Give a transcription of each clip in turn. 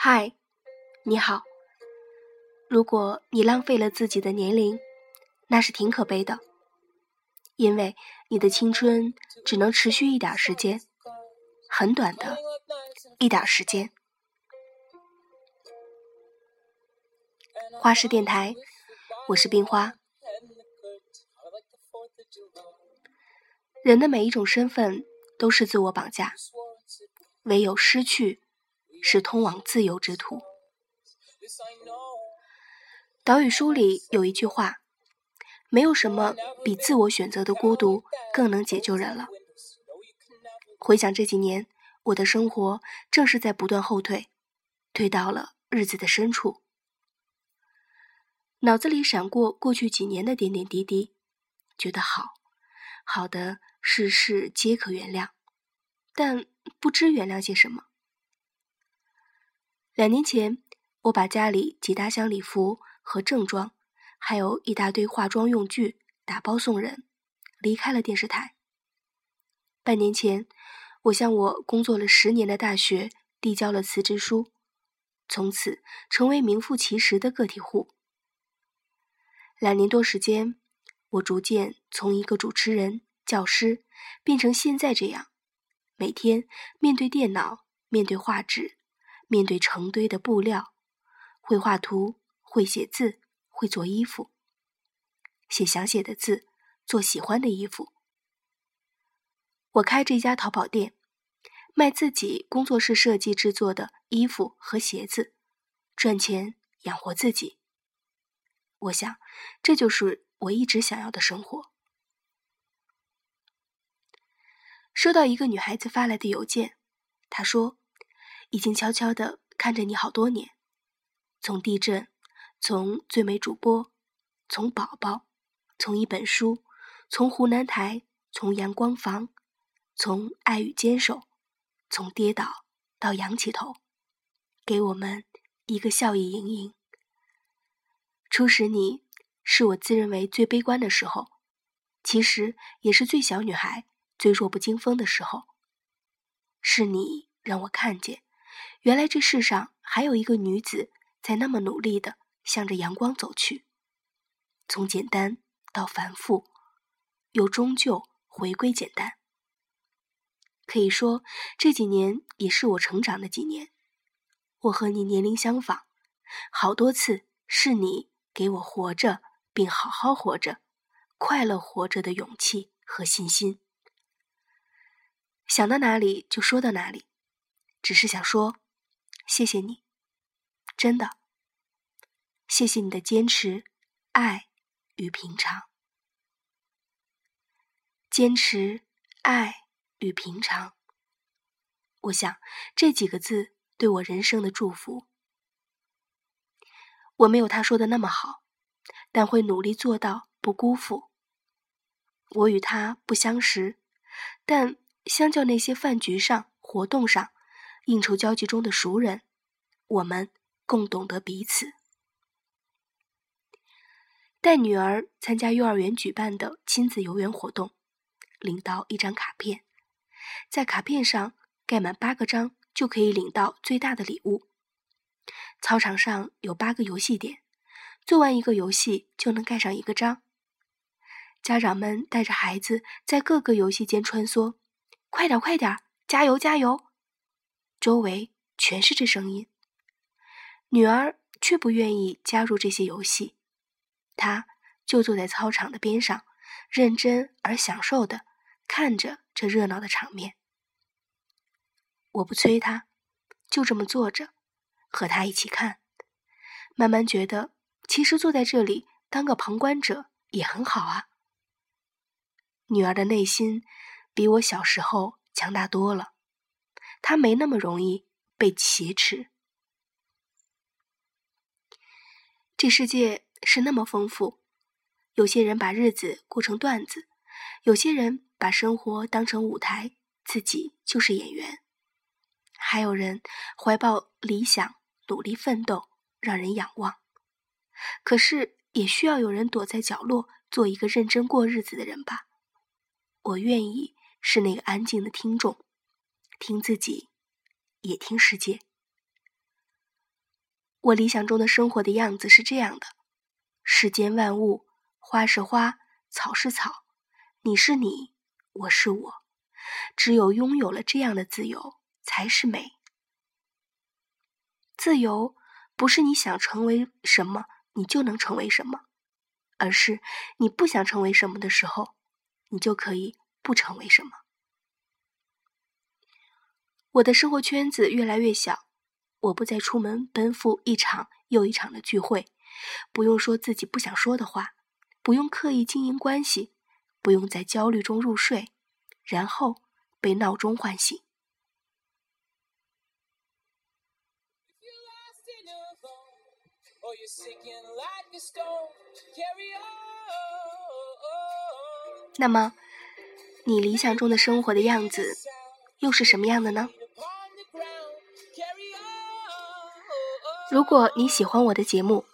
嗨，你好。如果你浪费了自己的年龄，那是挺可悲的，因为你的青春只能持续一点时间，很短的一点时间。花式电台，我是冰花。人的每一种身份都是自我绑架，唯有失去是通往自由之途。岛屿书里有一句话：“没有什么比自我选择的孤独更能解救人了。”回想这几年，我的生活正是在不断后退，退到了日子的深处。脑子里闪过过去几年的点点滴滴，觉得好，好的事事皆可原谅，但不知原谅些什么。两年前，我把家里几大箱礼服和正装，还有一大堆化妆用具打包送人，离开了电视台。半年前，我向我工作了十年的大学递交了辞职书，从此成为名副其实的个体户。两年多时间，我逐渐从一个主持人、教师，变成现在这样，每天面对电脑，面对画纸，面对成堆的布料，会画图，会写字，会做衣服，写想写的字，做喜欢的衣服。我开这家淘宝店，卖自己工作室设计制作的衣服和鞋子，赚钱养活自己。我想，这就是我一直想要的生活。收到一个女孩子发来的邮件，她说：“已经悄悄的看着你好多年，从地震，从最美主播，从宝宝，从一本书，从湖南台，从阳光房，从爱与坚守，从跌倒到仰起头，给我们一个笑意盈盈。”初识你，是我自认为最悲观的时候，其实也是最小女孩、最弱不禁风的时候。是你让我看见，原来这世上还有一个女子在那么努力的向着阳光走去，从简单到繁复，又终究回归简单。可以说，这几年也是我成长的几年。我和你年龄相仿，好多次是你。给我活着，并好好活着、快乐活着的勇气和信心。想到哪里就说到哪里，只是想说，谢谢你，真的，谢谢你的坚持、爱与平常。坚持、爱与平常，我想这几个字对我人生的祝福。我没有他说的那么好，但会努力做到不辜负。我与他不相识，但相较那些饭局上、活动上、应酬交际中的熟人，我们更懂得彼此。带女儿参加幼儿园举办的亲子游园活动，领到一张卡片，在卡片上盖满八个章，就可以领到最大的礼物。操场上有八个游戏点，做完一个游戏就能盖上一个章。家长们带着孩子在各个游戏间穿梭，快点快点，加油加油！周围全是这声音。女儿却不愿意加入这些游戏，她就坐在操场的边上，认真而享受的看着这热闹的场面。我不催她，就这么坐着。和他一起看，慢慢觉得，其实坐在这里当个旁观者也很好啊。女儿的内心比我小时候强大多了，他没那么容易被挟持。这世界是那么丰富，有些人把日子过成段子，有些人把生活当成舞台，自己就是演员，还有人怀抱理想。努力奋斗，让人仰望。可是，也需要有人躲在角落，做一个认真过日子的人吧。我愿意是那个安静的听众，听自己，也听世界。我理想中的生活的样子是这样的：世间万物，花是花，草是草，你是你，我是我。只有拥有了这样的自由，才是美。自由不是你想成为什么，你就能成为什么，而是你不想成为什么的时候，你就可以不成为什么。我的生活圈子越来越小，我不再出门奔赴一场又一场的聚会，不用说自己不想说的话，不用刻意经营关系，不用在焦虑中入睡，然后被闹钟唤醒。那么，你理想中的生活的样子又是什么样的呢？如果你喜欢我的节目，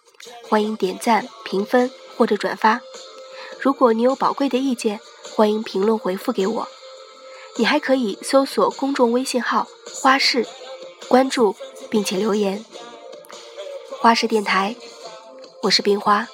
欢迎点赞、评分或者转发。如果你有宝贵的意见，欢迎评论回复给我。你还可以搜索公众微信号“花式”，关注并且留言。花式电台，我是冰花。